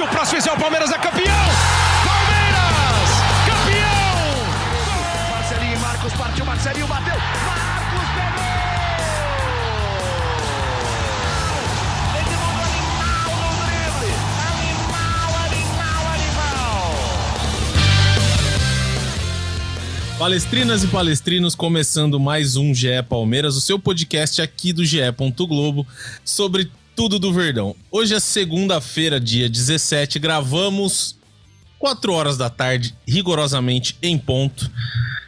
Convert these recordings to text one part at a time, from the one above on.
Se o próximo fizer, o Palmeiras é campeão! Palmeiras! Campeão! Marcelinho e Marcos partiu, Marcelinho bateu. Marcos pegou! Mundo animal no drible. Animal, animal, animal. Palestrinas e palestrinos, começando mais um GE Palmeiras, o seu podcast aqui do GE. Globo sobre tudo do Verdão. Hoje é segunda-feira, dia 17, gravamos 4 horas da tarde, rigorosamente em ponto,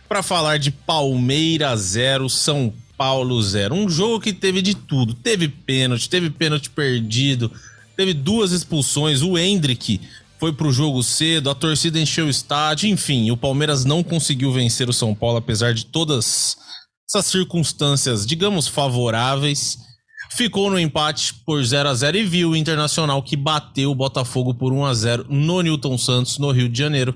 para falar de Palmeiras 0, São Paulo 0. Um jogo que teve de tudo. Teve pênalti, teve pênalti perdido, teve duas expulsões. O Hendrick foi pro jogo cedo, a torcida encheu o estádio, enfim, o Palmeiras não conseguiu vencer o São Paulo, apesar de todas essas circunstâncias, digamos, favoráveis. Ficou no empate por 0 a 0 e viu o Internacional que bateu o Botafogo por 1 a 0 no Newton Santos, no Rio de Janeiro.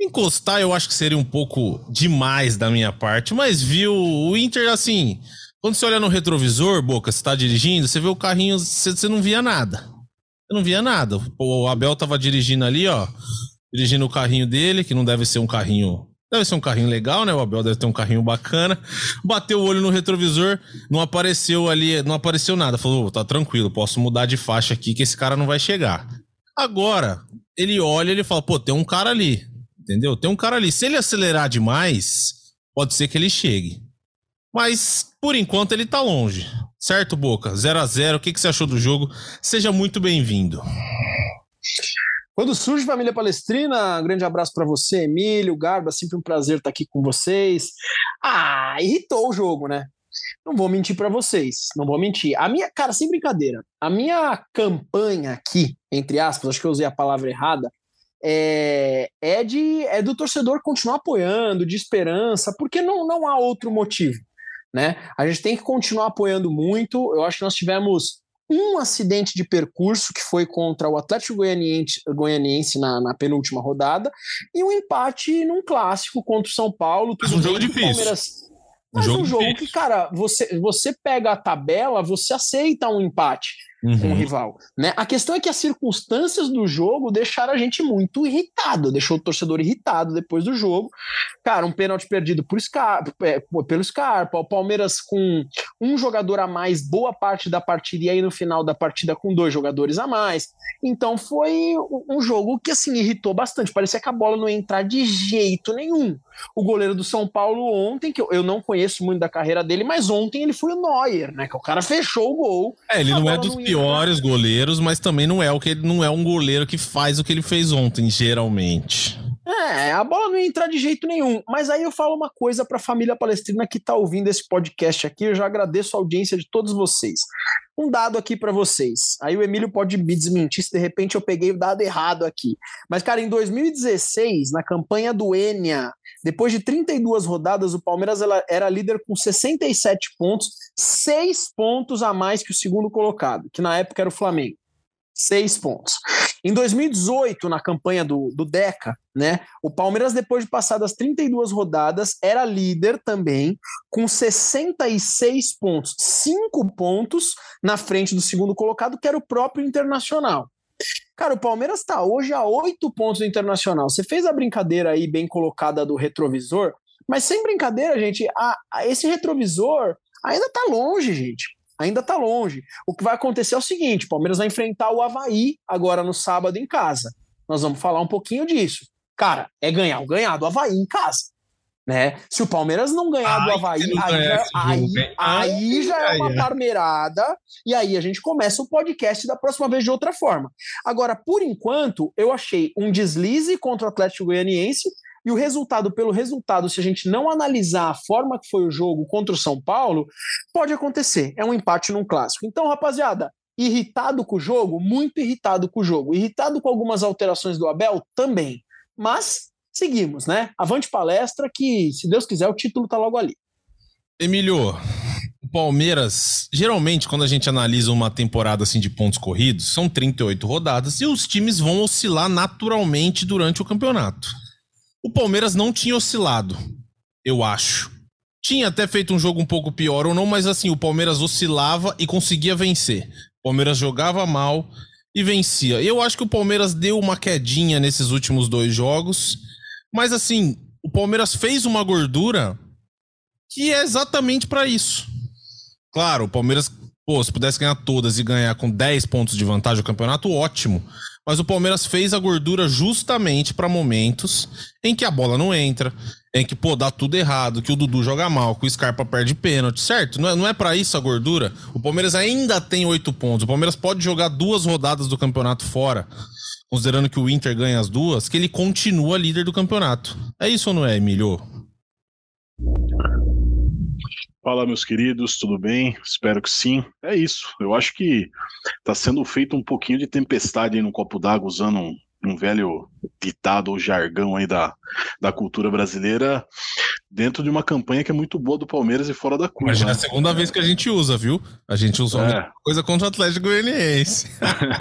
Encostar eu acho que seria um pouco demais da minha parte, mas viu o Inter assim. Quando você olha no retrovisor, Boca, você tá dirigindo, você vê o carrinho, você, você não via nada. Você não via nada. O Abel tava dirigindo ali, ó. Dirigindo o carrinho dele, que não deve ser um carrinho. Deve ser um carrinho legal, né? O Abel deve ter um carrinho bacana. Bateu o olho no retrovisor, não apareceu ali, não apareceu nada. Falou, tá tranquilo, posso mudar de faixa aqui que esse cara não vai chegar. Agora, ele olha ele fala, pô, tem um cara ali. Entendeu? Tem um cara ali. Se ele acelerar demais, pode ser que ele chegue. Mas, por enquanto, ele tá longe. Certo, Boca? 0 a 0 O que, que você achou do jogo? Seja muito bem-vindo. Quando surge Família Palestrina, um grande abraço para você, Emílio, Garba, sempre um prazer estar aqui com vocês. Ah, irritou o jogo, né? Não vou mentir para vocês, não vou mentir. A minha, cara, sem brincadeira, a minha campanha aqui, entre aspas, acho que eu usei a palavra errada, é, é, de, é do torcedor continuar apoiando, de esperança, porque não, não há outro motivo. Né? A gente tem que continuar apoiando muito. Eu acho que nós tivemos um acidente de percurso que foi contra o Atlético Goianiense, Goianiense na, na, penúltima rodada e um empate num clássico contra o São Paulo. Tudo um jogo difícil. Palmeiras... Mas um jogo, um jogo que, cara, você, você pega a tabela, você aceita um empate uhum. com o rival. Né? A questão é que as circunstâncias do jogo deixaram a gente muito irritado, deixou o torcedor irritado depois do jogo. Cara, um pênalti perdido por Scarpa, é, pelo Scarpa, o Palmeiras com um jogador a mais boa parte da partida e aí no final da partida com dois jogadores a mais. Então foi um jogo que assim irritou bastante. Parecia que a bola não ia entrar de jeito nenhum. O goleiro do São Paulo ontem, que eu, eu não conheço muito da carreira dele, mas ontem ele foi o Neuer, né? Que o cara fechou o gol. É, ele não é dos não piores goleiros, mas também não é o que ele não é um goleiro que faz o que ele fez ontem, geralmente. É, a bola não ia entrar de jeito nenhum. Mas aí eu falo uma coisa para a família palestrina que está ouvindo esse podcast aqui. Eu já agradeço a audiência de todos vocês. Um dado aqui para vocês. Aí o Emílio pode me desmentir se de repente eu peguei o dado errado aqui. Mas, cara, em 2016, na campanha do Enia, depois de 32 rodadas, o Palmeiras era líder com 67 pontos, seis pontos a mais que o segundo colocado, que na época era o Flamengo. Seis pontos. Em 2018, na campanha do, do Deca, né, o Palmeiras, depois de passar das 32 rodadas, era líder também, com 66 pontos, cinco pontos na frente do segundo colocado, que era o próprio Internacional. Cara, o Palmeiras está hoje a oito pontos do Internacional. Você fez a brincadeira aí bem colocada do retrovisor, mas sem brincadeira, gente, a, a esse retrovisor ainda está longe, gente. Ainda está longe. O que vai acontecer é o seguinte: o Palmeiras vai enfrentar o Havaí agora no sábado em casa. Nós vamos falar um pouquinho disso. Cara, é ganhar o ganhar do Havaí em casa. Né? Se o Palmeiras não ganhar Ai, do Havaí, aí, já, aí, aí, já é uma parmeirada, e aí a gente começa o podcast da próxima vez de outra forma. Agora, por enquanto, eu achei um deslize contra o Atlético Goianiense, e o resultado, pelo resultado, se a gente não analisar a forma que foi o jogo contra o São Paulo, pode acontecer. É um empate num clássico. Então, rapaziada, irritado com o jogo? Muito irritado com o jogo. Irritado com algumas alterações do Abel? Também. Mas seguimos, né? Avante palestra que, se Deus quiser, o título tá logo ali. Emílio, Palmeiras, geralmente, quando a gente analisa uma temporada assim de pontos corridos, são 38 rodadas e os times vão oscilar naturalmente durante o campeonato. O Palmeiras não tinha oscilado, eu acho. Tinha até feito um jogo um pouco pior ou não, mas assim, o Palmeiras oscilava e conseguia vencer. O Palmeiras jogava mal e vencia. Eu acho que o Palmeiras deu uma quedinha nesses últimos dois jogos, mas assim, o Palmeiras fez uma gordura que é exatamente para isso. Claro, o Palmeiras, pô, se pudesse ganhar todas e ganhar com 10 pontos de vantagem o campeonato, ótimo. Mas o Palmeiras fez a gordura justamente para momentos em que a bola não entra, em que, pô, dá tudo errado, que o Dudu joga mal, que o Scarpa perde pênalti, certo? Não é, não é para isso a gordura? O Palmeiras ainda tem oito pontos. O Palmeiras pode jogar duas rodadas do campeonato fora, considerando que o Inter ganha as duas, que ele continua líder do campeonato. É isso ou não é, Emílio? Fala, meus queridos, tudo bem? Espero que sim. É isso. Eu acho que está sendo feito um pouquinho de tempestade no copo d'água, usando um, um velho ditado ou jargão aí da, da cultura brasileira, dentro de uma campanha que é muito boa do Palmeiras e fora da curva. Imagina a segunda vez que a gente usa, viu? A gente usou é. coisa contra o Atlético Goianiense.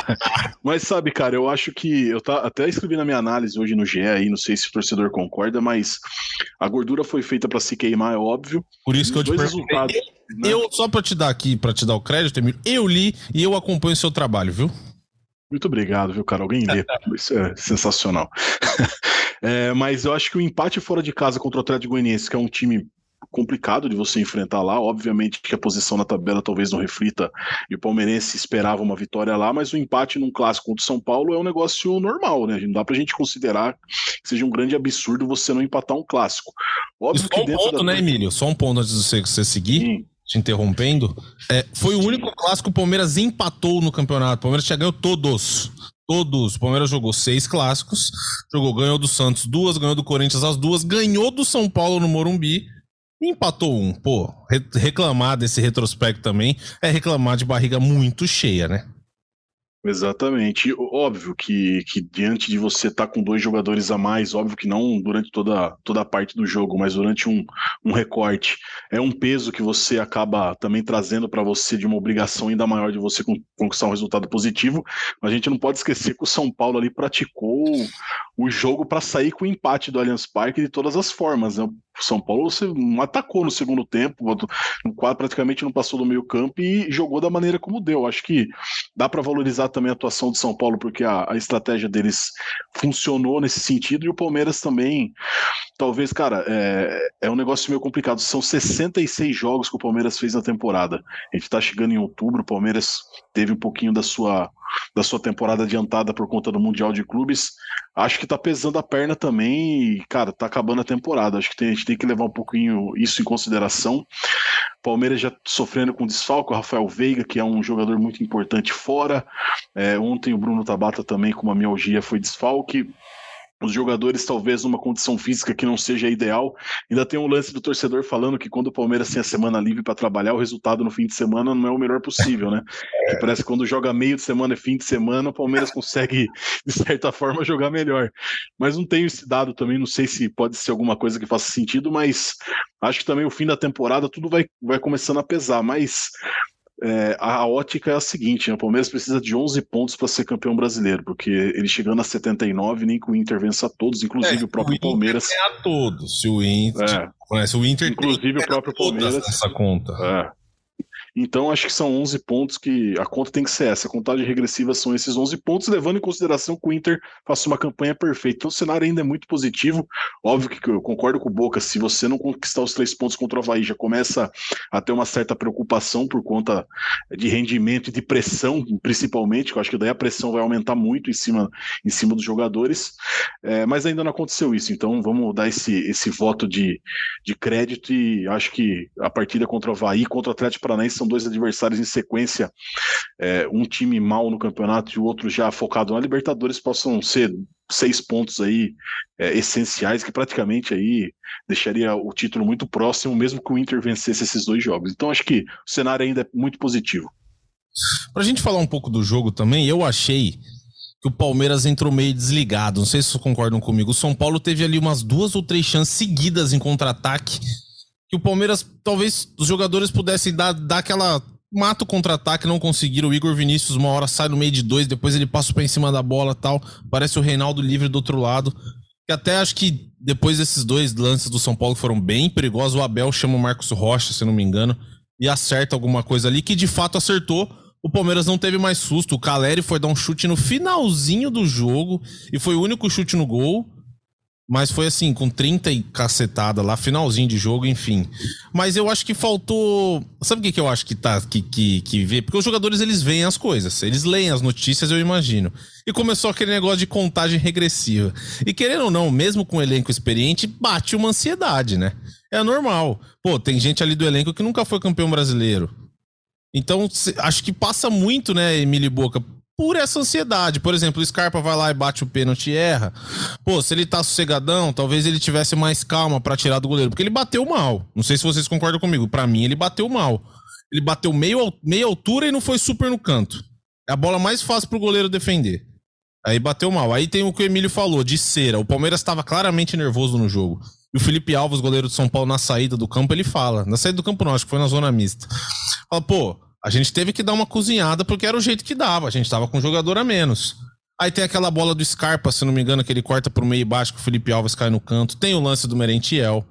mas sabe, cara, eu acho que eu tá, até escrevi na minha análise hoje no GE aí, não sei se o torcedor concorda, mas a gordura foi feita para se queimar, é óbvio. Por isso que eu te resultados, né? Eu, só para te dar aqui, para te dar o crédito, Emílio, eu li e eu acompanho o seu trabalho, viu? Muito obrigado, viu, cara? Alguém lê. Isso é sensacional. é, mas eu acho que o empate fora de casa contra o Atlético Goianiense, que é um time complicado de você enfrentar lá. Obviamente que a posição na tabela talvez não reflita e o palmeirense esperava uma vitória lá, mas o empate num clássico contra o São Paulo é um negócio normal, né? Não dá pra gente considerar que seja um grande absurdo você não empatar um clássico. Óbvio Só que um ponto, da... né, Emílio? Só um ponto antes de você, você seguir. Sim te interrompendo, é, foi o único clássico que o Palmeiras empatou no campeonato. O Palmeiras já ganhou todos. Todos. O Palmeiras jogou seis clássicos, jogou, ganhou do Santos duas, ganhou do Corinthians as duas, ganhou do São Paulo no Morumbi e empatou um. Pô, reclamar desse retrospecto também é reclamar de barriga muito cheia, né? Exatamente. Óbvio que, que diante de você estar tá com dois jogadores a mais, óbvio que não durante toda, toda a parte do jogo, mas durante um, um recorte, é um peso que você acaba também trazendo para você de uma obrigação ainda maior de você conquistar um resultado positivo. Mas a gente não pode esquecer que o São Paulo ali praticou o jogo para sair com o empate do Allianz Parque de todas as formas. Né? São Paulo você atacou no segundo tempo, praticamente não passou do meio campo e jogou da maneira como deu. Acho que dá para valorizar também a atuação do São Paulo, porque a, a, estratégia deles funcionou nesse sentido, e o Palmeiras também, talvez, cara, é, é um negócio meio complicado. São 66 jogos que o Palmeiras fez na temporada. A gente tá chegando em outubro, o Palmeiras teve um pouquinho da sua da sua temporada adiantada por conta do Mundial de Clubes, acho que tá pesando a perna também e, cara, tá acabando a temporada. Acho que tem, a gente tem que levar um pouquinho isso em consideração. Palmeiras já sofrendo com desfalco, o Rafael Veiga, que é um jogador muito importante fora. É, ontem o Bruno Tabata também com uma mialgia foi desfalque os jogadores talvez numa condição física que não seja ideal. Ainda tem um lance do torcedor falando que quando o Palmeiras tem a semana livre para trabalhar, o resultado no fim de semana não é o melhor possível, né? É. parece que quando joga meio de semana e fim de semana, o Palmeiras consegue, de certa forma, jogar melhor. Mas não tenho esse dado também, não sei se pode ser alguma coisa que faça sentido, mas acho que também o fim da temporada tudo vai, vai começando a pesar. Mas é, a ótica é a seguinte: né? o Palmeiras precisa de 11 pontos para ser campeão brasileiro, porque ele chegando a 79, nem que o Inter vença todos, inclusive é, o próprio o Palmeiras. Ganha todos, se o Inter. É. Se o Inter inclusive o próprio Palmeiras. Essa conta. É. Então, acho que são 11 pontos que a conta tem que ser essa. A contagem regressiva são esses 11 pontos, levando em consideração que o Inter faça uma campanha perfeita. Então, o cenário ainda é muito positivo. Óbvio que eu concordo com o Boca, se você não conquistar os três pontos contra o Havaí, já começa a ter uma certa preocupação por conta de rendimento e de pressão, principalmente, que eu acho que daí a pressão vai aumentar muito em cima, em cima dos jogadores. É, mas ainda não aconteceu isso. Então, vamos dar esse, esse voto de, de crédito e acho que a partida contra o Havaí, contra o Atlético Paranaense, são dois adversários em sequência, é, um time mal no campeonato e o outro já focado na Libertadores, possam ser seis pontos aí é, essenciais que praticamente aí deixaria o título muito próximo, mesmo que o Inter vencesse esses dois jogos. Então acho que o cenário ainda é muito positivo. Pra gente falar um pouco do jogo também, eu achei que o Palmeiras entrou meio desligado. Não sei se vocês concordam comigo. O São Paulo teve ali umas duas ou três chances seguidas em contra-ataque que o Palmeiras, talvez os jogadores pudessem dar, dar aquela mata o contra-ataque, não conseguiram. O Igor Vinícius, uma hora sai no meio de dois, depois ele passa para em cima da bola tal. Parece o Reinaldo livre do outro lado. Que até acho que depois desses dois lances do São Paulo que foram bem perigosos, o Abel chama o Marcos Rocha, se não me engano, e acerta alguma coisa ali, que de fato acertou, o Palmeiras não teve mais susto. O Caleri foi dar um chute no finalzinho do jogo e foi o único chute no gol. Mas foi assim, com 30 e cacetada lá, finalzinho de jogo, enfim. Mas eu acho que faltou. Sabe o que, que eu acho que tá que, que, que vê? Porque os jogadores eles veem as coisas, eles leem as notícias, eu imagino. E começou aquele negócio de contagem regressiva. E querendo ou não, mesmo com o elenco experiente, bate uma ansiedade, né? É normal. Pô, tem gente ali do elenco que nunca foi campeão brasileiro. Então, acho que passa muito, né, Emílio Boca, por essa ansiedade. Por exemplo, o Scarpa vai lá e bate o pênalti e erra. Pô, se ele tá sossegadão, talvez ele tivesse mais calma para tirar do goleiro, porque ele bateu mal. Não sei se vocês concordam comigo. Para mim, ele bateu mal. Ele bateu meio, meia altura e não foi super no canto. É a bola mais fácil pro goleiro defender. Aí bateu mal. Aí tem o que o Emílio falou, de cera. O Palmeiras estava claramente nervoso no jogo. E o Felipe Alves, goleiro de São Paulo, na saída do campo, ele fala. Na saída do campo, não, acho que foi na zona mista. Fala, pô, a gente teve que dar uma cozinhada porque era o jeito que dava. A gente tava com um jogador a menos. Aí tem aquela bola do Scarpa, se não me engano, que ele corta pro meio e baixo, que o Felipe Alves cai no canto. Tem o lance do Merentiel.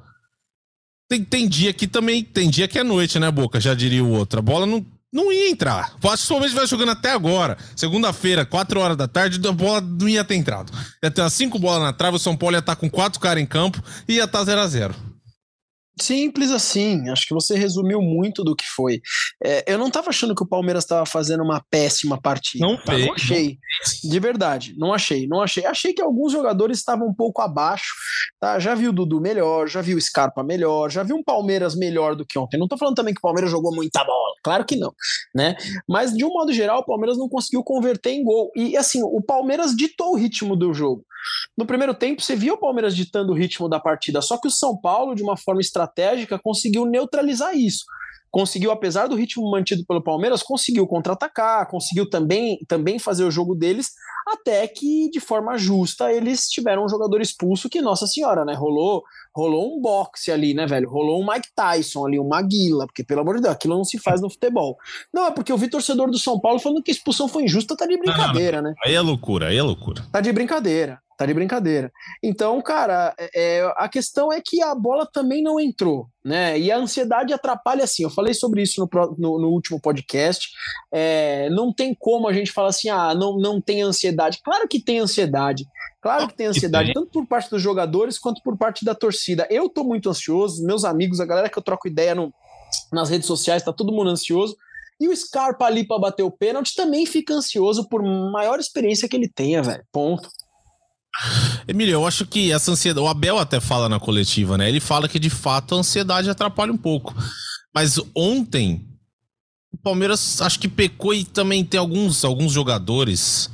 Tem, tem dia que também. Tem dia que é noite, né, Boca? Já diria o outro. A bola não, não ia entrar. Palmeiras vai jogando até agora. Segunda-feira, 4 horas da tarde, a bola não ia ter entrado. Ia ter umas 5 bolas na trave, o São Paulo ia estar tá com 4 caras em campo e ia estar 0x0. Simples assim, acho que você resumiu muito do que foi. É, eu não estava achando que o Palmeiras estava fazendo uma péssima partida. Não, tá? não achei. De verdade, não achei, não achei. Achei que alguns jogadores estavam um pouco abaixo. Tá? Já vi o Dudu melhor, já vi o Scarpa melhor, já vi um Palmeiras melhor do que ontem. Não estou falando também que o Palmeiras jogou muita bola, claro que não, né? Mas de um modo geral, o Palmeiras não conseguiu converter em gol. E assim, o Palmeiras ditou o ritmo do jogo. No primeiro tempo, você via o Palmeiras ditando o ritmo da partida, só que o São Paulo, de uma forma estratégica, conseguiu neutralizar isso. Conseguiu, apesar do ritmo mantido pelo Palmeiras, conseguiu contra-atacar, conseguiu também, também fazer o jogo deles, até que, de forma justa, eles tiveram um jogador expulso que, nossa senhora, né? Rolou, rolou um boxe ali, né, velho? Rolou um Mike Tyson ali, um Maguila, porque, pelo amor de Deus, aquilo não se faz no futebol. Não, é porque eu vi torcedor do São Paulo falando que a expulsão foi injusta, tá de brincadeira, né? Aí é loucura, aí é loucura. Tá de brincadeira. Tá de brincadeira. Então, cara, é, é, a questão é que a bola também não entrou, né? E a ansiedade atrapalha assim. Eu falei sobre isso no, no, no último podcast. É, não tem como a gente falar assim, ah, não, não tem ansiedade. Claro que tem ansiedade. Claro que tem ansiedade, tanto por parte dos jogadores quanto por parte da torcida. Eu tô muito ansioso, meus amigos, a galera que eu troco ideia no, nas redes sociais, tá todo mundo ansioso. E o Scarpa ali para bater o pênalti também fica ansioso por maior experiência que ele tenha, velho. Ponto. Emílio, eu acho que essa ansiedade. O Abel até fala na coletiva, né? Ele fala que de fato a ansiedade atrapalha um pouco. Mas ontem, o Palmeiras acho que pecou e também tem alguns, alguns jogadores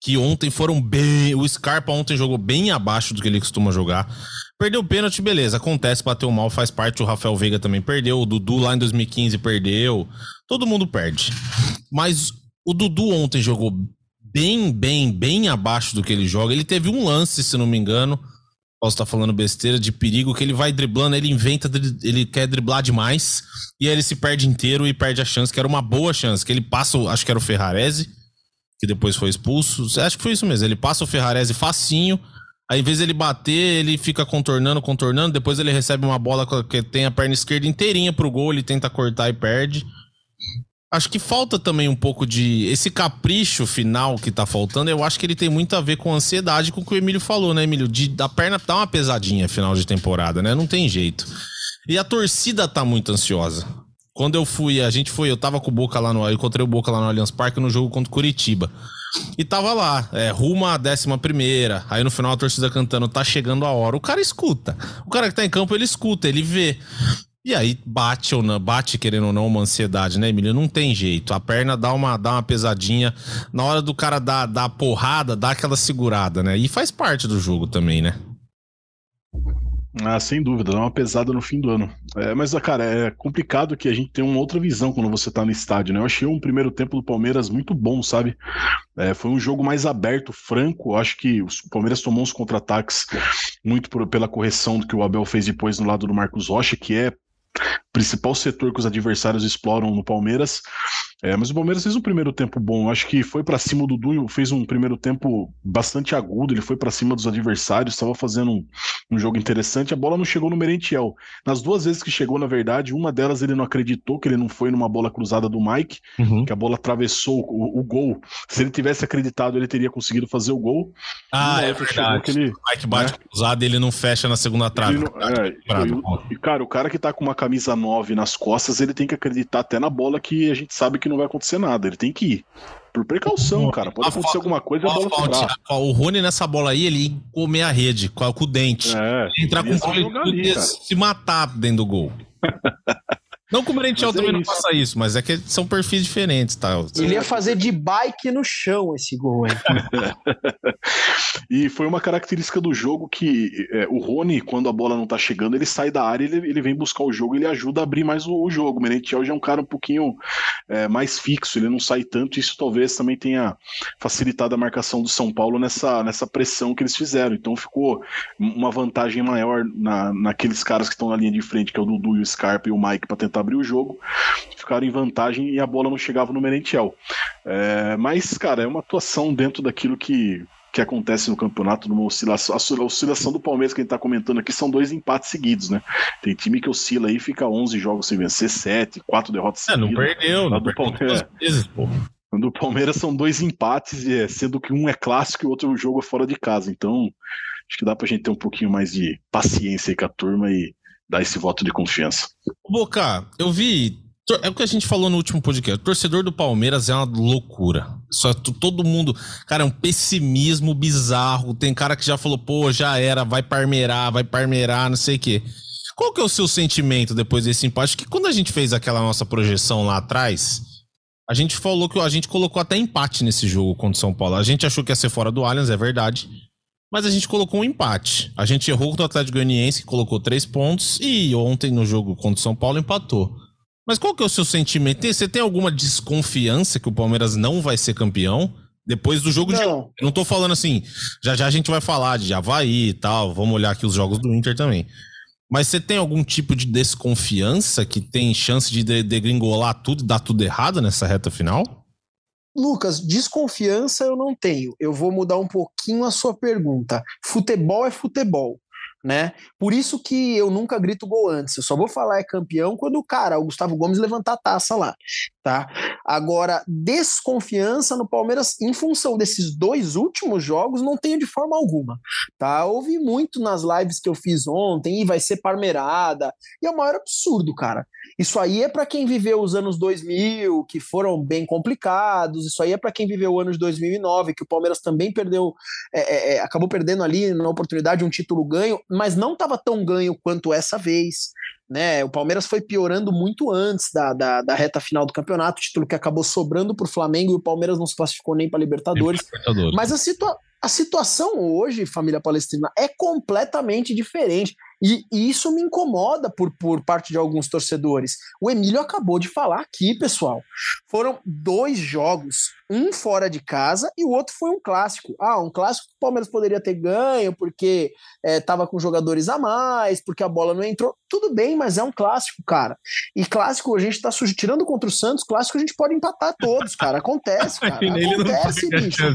que ontem foram bem. O Scarpa ontem jogou bem abaixo do que ele costuma jogar. Perdeu o pênalti, beleza. Acontece, bateu mal, faz parte. O Rafael Veiga também perdeu. O Dudu lá em 2015 perdeu. Todo mundo perde. Mas o Dudu ontem jogou bem, bem, bem abaixo do que ele joga. Ele teve um lance, se não me engano. Posso estar falando besteira de perigo, que ele vai driblando, ele inventa, ele quer driblar demais, e aí ele se perde inteiro e perde a chance, que era uma boa chance, que ele passa, acho que era o Ferrarese, que depois foi expulso. Acho que foi isso mesmo. Ele passa o Ferrarese facinho, aí em vez ele bater, ele fica contornando, contornando, depois ele recebe uma bola que tem a perna esquerda inteirinha pro gol, ele tenta cortar e perde. Acho que falta também um pouco de. Esse capricho final que tá faltando, eu acho que ele tem muito a ver com a ansiedade, com o que o Emílio falou, né, Emílio? De, da perna tá uma pesadinha final de temporada, né? Não tem jeito. E a torcida tá muito ansiosa. Quando eu fui, a gente foi, eu tava com o Boca lá no. Eu encontrei o Boca lá no Allianz Parque no jogo contra o Curitiba. E tava lá, é, rumo à décima primeira. Aí no final a torcida cantando, tá chegando a hora. O cara escuta. O cara que tá em campo, ele escuta, ele vê. E aí bate ou não, bate querendo ou não uma ansiedade, né, Emílio? Não tem jeito. A perna dá uma, dá uma pesadinha. Na hora do cara dar, dar porrada, dá aquela segurada, né? E faz parte do jogo também, né? Ah, sem dúvida, dá uma pesada no fim do ano. É, mas, cara, é complicado que a gente tem uma outra visão quando você tá no estádio, né? Eu achei um primeiro tempo do Palmeiras muito bom, sabe? É, foi um jogo mais aberto, franco. Acho que o Palmeiras tomou uns contra-ataques muito por, pela correção do que o Abel fez depois no lado do Marcos Rocha, que é principal setor que os adversários exploram no Palmeiras. É, mas o Palmeiras fez um primeiro tempo bom. Acho que foi para cima do Dudu, fez um primeiro tempo bastante agudo. Ele foi para cima dos adversários, estava fazendo um, um, jogo interessante. A bola não chegou no Merentiel. Nas duas vezes que chegou, na verdade, uma delas ele não acreditou que ele não foi numa bola cruzada do Mike, uhum. que a bola atravessou o, o, gol. Se ele tivesse acreditado, ele teria conseguido fazer o gol. Ah, é verdade. Ele, o Mike bate né? cruzado e ele não fecha na segunda trave. Não, é, e, cara, o cara que tá com uma camisa 9 nas costas, ele tem que acreditar até na bola que a gente sabe que não vai acontecer nada. Ele tem que ir. Por precaução, cara. Pode acontecer alguma coisa a bola sobrar. O Rony nessa bola aí, ele ia comer a rede com, o dente. É, entrar com o se matar dentro do gol. Não que o Merentiel é também é não faça isso, mas é que são perfis diferentes, tá? Ele ia fazer de bike no chão esse gol aí. e foi uma característica do jogo que é, o Rony, quando a bola não tá chegando, ele sai da área, ele, ele vem buscar o jogo, ele ajuda a abrir mais o, o jogo. O Merentiel já é um cara um pouquinho é, mais fixo, ele não sai tanto, isso talvez também tenha facilitado a marcação do São Paulo nessa, nessa pressão que eles fizeram. Então ficou uma vantagem maior na, naqueles caras que estão na linha de frente, que é o Dudu e o Scarpa e o Mike, para tentar abrir o jogo, ficaram em vantagem e a bola não chegava no Merentiel. É, mas, cara, é uma atuação dentro daquilo que, que acontece no campeonato, numa oscilação. A oscilação do Palmeiras que a gente está comentando aqui são dois empates seguidos, né? Tem time que oscila aí, fica 11 jogos sem vencer, 7, 4 derrotas é, não perdeu, não perdeu Palmeiras. Vezes, pô. Do Palmeiras são dois empates, é, sendo que um é clássico e o outro jogo é fora de casa. Então, acho que dá pra gente ter um pouquinho mais de paciência aí com a turma e dar esse voto de confiança. Boca, eu vi. É o que a gente falou no último podcast. O torcedor do Palmeiras é uma loucura. Só todo mundo. Cara, é um pessimismo bizarro. Tem cara que já falou, pô, já era, vai parmeirar, vai parmeirar, não sei o quê. Qual que é o seu sentimento depois desse empate? Que quando a gente fez aquela nossa projeção lá atrás, a gente falou que a gente colocou até empate nesse jogo contra o São Paulo. A gente achou que ia ser fora do Allianz, é verdade mas a gente colocou um empate. A gente errou contra o Atlético Goianiense, que colocou três pontos, e ontem no jogo contra o São Paulo empatou. Mas qual que é o seu sentimento? Você tem alguma desconfiança que o Palmeiras não vai ser campeão? Depois do jogo não. de. Eu não tô falando assim. Já já a gente vai falar de Havaí e tal. Vamos olhar aqui os jogos do Inter também. Mas você tem algum tipo de desconfiança que tem chance de degringolar tudo e dar tudo errado nessa reta final? Lucas, desconfiança eu não tenho. Eu vou mudar um pouquinho a sua pergunta. Futebol é futebol né? Por isso que eu nunca grito gol antes. Eu só vou falar é campeão quando o cara, o Gustavo Gomes, levantar a taça lá, tá? Agora, desconfiança no Palmeiras em função desses dois últimos jogos não tenho de forma alguma, tá? Ouvi muito nas lives que eu fiz ontem e vai ser parmeirada. E é o maior absurdo, cara. Isso aí é para quem viveu os anos 2000, que foram bem complicados. Isso aí é para quem viveu o ano de 2009, que o Palmeiras também perdeu, é, é, é, acabou perdendo ali na oportunidade um título ganho mas não estava tão ganho quanto essa vez. Né? O Palmeiras foi piorando muito antes da, da, da reta final do campeonato, título que acabou sobrando para o Flamengo e o Palmeiras não se classificou nem para Libertadores. Libertadores. Mas a, situa a situação hoje, família palestrina, é completamente diferente. E, e, isso me incomoda por, por parte de alguns torcedores. O Emílio acabou de falar aqui, pessoal. Foram dois jogos, um fora de casa e o outro foi um clássico. Ah, um clássico que o Palmeiras poderia ter ganho porque estava é, com jogadores a mais, porque a bola não entrou. Tudo bem, mas é um clássico, cara. E clássico a gente está tirando contra o Santos, clássico a gente pode empatar todos, cara. Acontece, cara. Acontece, bicho.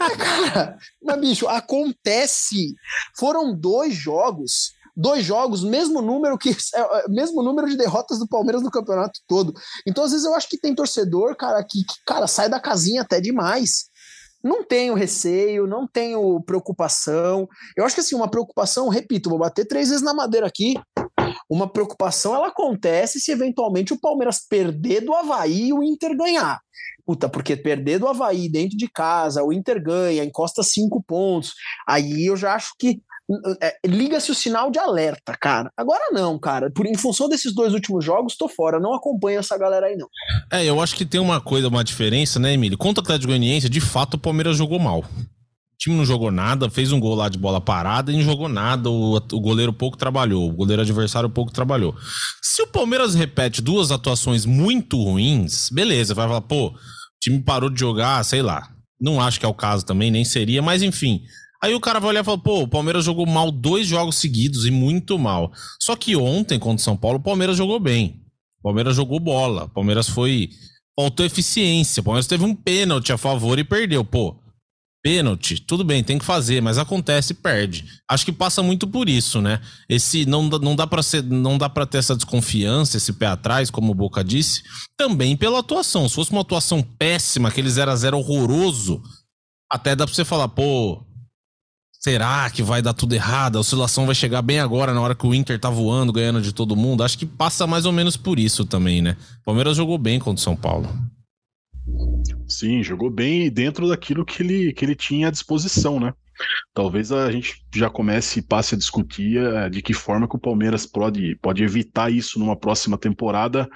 É, cara, mas, bicho, acontece. Foram dois jogos dois jogos, mesmo número que é, é, mesmo número de derrotas do Palmeiras no campeonato todo. Então, às vezes, eu acho que tem torcedor, cara, que, que cara, sai da casinha até demais. Não tenho receio, não tenho preocupação. Eu acho que assim, uma preocupação, repito, vou bater três vezes na madeira aqui. Uma preocupação ela acontece se eventualmente o Palmeiras perder do Havaí e o Inter ganhar. Puta, porque perder do Havaí dentro de casa, o Inter ganha, encosta cinco pontos. Aí eu já acho que liga-se o sinal de alerta, cara. Agora não, cara. Por, em função desses dois últimos jogos, tô fora. Não acompanho essa galera aí, não. É, eu acho que tem uma coisa, uma diferença, né, Emílio? Contra o Atlético Goianiense, de fato, o Palmeiras jogou mal. O time não jogou nada, fez um gol lá de bola parada e não jogou nada. O, o goleiro pouco trabalhou, o goleiro adversário pouco trabalhou. Se o Palmeiras repete duas atuações muito ruins, beleza, vai falar, pô, o time parou de jogar, sei lá. Não acho que é o caso também, nem seria, mas enfim Aí o cara vai olhar e fala, pô, o Palmeiras jogou mal dois jogos seguidos e muito mal. Só que ontem, contra o São Paulo, o Palmeiras jogou bem. O Palmeiras jogou bola. O Palmeiras foi. Faltou eficiência. O Palmeiras teve um pênalti a favor e perdeu. Pô, pênalti, tudo bem, tem que fazer, mas acontece e perde. Acho que passa muito por isso, né? Esse não, não dá para ser, não dá para ter essa desconfiança, esse pé atrás, como o Boca disse, também pela atuação. Se fosse uma atuação péssima, aquele 0 a 0 horroroso, até dá para você falar, pô, será que vai dar tudo errado? A oscilação vai chegar bem agora, na hora que o Inter tá voando, ganhando de todo mundo. Acho que passa mais ou menos por isso também, né? O Palmeiras jogou bem contra o São Paulo. Sim, jogou bem dentro daquilo que ele, que ele tinha à disposição, né? Talvez a gente já comece e passe a discutir eh, de que forma que o Palmeiras pode, pode evitar isso numa próxima temporada,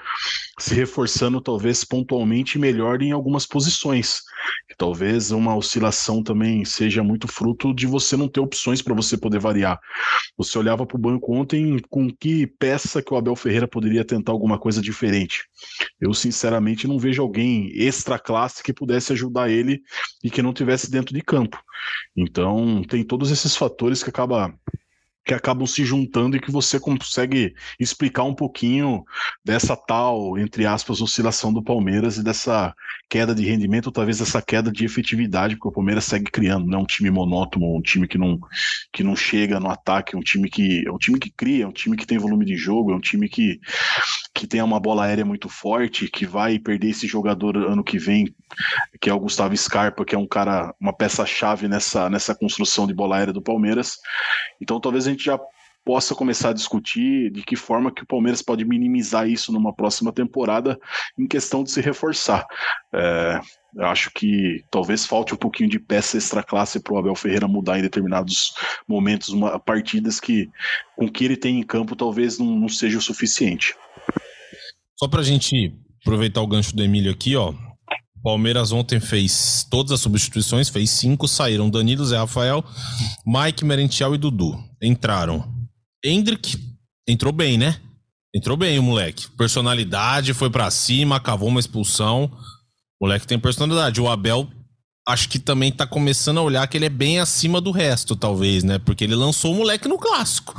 se reforçando talvez pontualmente melhor em algumas posições. Que talvez uma oscilação também seja muito fruto de você não ter opções para você poder variar. Você olhava para o banco ontem com que peça que o Abel Ferreira poderia tentar alguma coisa diferente. Eu, sinceramente, não vejo alguém extra classe que pudesse ajudar ele e que não tivesse dentro de campo. Então, tem todos esses fatores que acaba que acabam se juntando e que você consegue explicar um pouquinho dessa tal, entre aspas, oscilação do Palmeiras e dessa queda de rendimento, ou talvez essa queda de efetividade, porque o Palmeiras segue criando, não é um time monótono, um time que não, que não chega no ataque, é um time que é um time que cria, é um time que tem volume de jogo, é um time que, que tem uma bola aérea muito forte, que vai perder esse jogador ano que vem, que é o Gustavo Scarpa, que é um cara, uma peça-chave nessa, nessa construção de bola aérea do Palmeiras. Então talvez a gente já possa começar a discutir de que forma que o Palmeiras pode minimizar isso numa próxima temporada em questão de se reforçar. É, eu acho que talvez falte um pouquinho de peça extra classe para o Abel Ferreira mudar em determinados momentos, uma, partidas que com que ele tem em campo talvez não, não seja o suficiente. Só para a gente aproveitar o gancho do Emílio aqui, ó. Palmeiras ontem fez todas as substituições, fez cinco, saíram Danilo, Zé Rafael, Mike, Merentiel e Dudu. Entraram. Hendrick entrou bem, né? Entrou bem o moleque. Personalidade, foi para cima, cavou uma expulsão. O moleque tem personalidade. O Abel acho que também tá começando a olhar que ele é bem acima do resto, talvez, né? Porque ele lançou o moleque no clássico.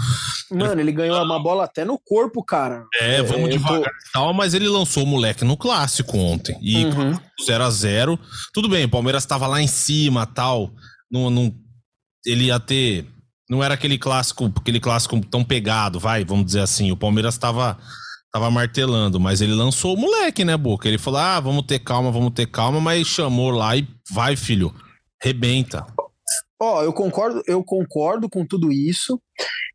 Mano, ele ganhou uma bola até no corpo, cara. É, vamos é, devagar tô... tal, mas ele lançou o moleque no clássico ontem. E uhum. 0 a 0 Tudo bem, o Palmeiras tava lá em cima tal. Não, não, ele ia ter. Não era aquele clássico, aquele clássico tão pegado, vai, vamos dizer assim. O Palmeiras tava tava martelando, mas ele lançou o moleque, né, Boca? Ele falou: ah, vamos ter calma, vamos ter calma, mas chamou lá e vai, filho, rebenta. Ó, oh, eu concordo, eu concordo com tudo isso,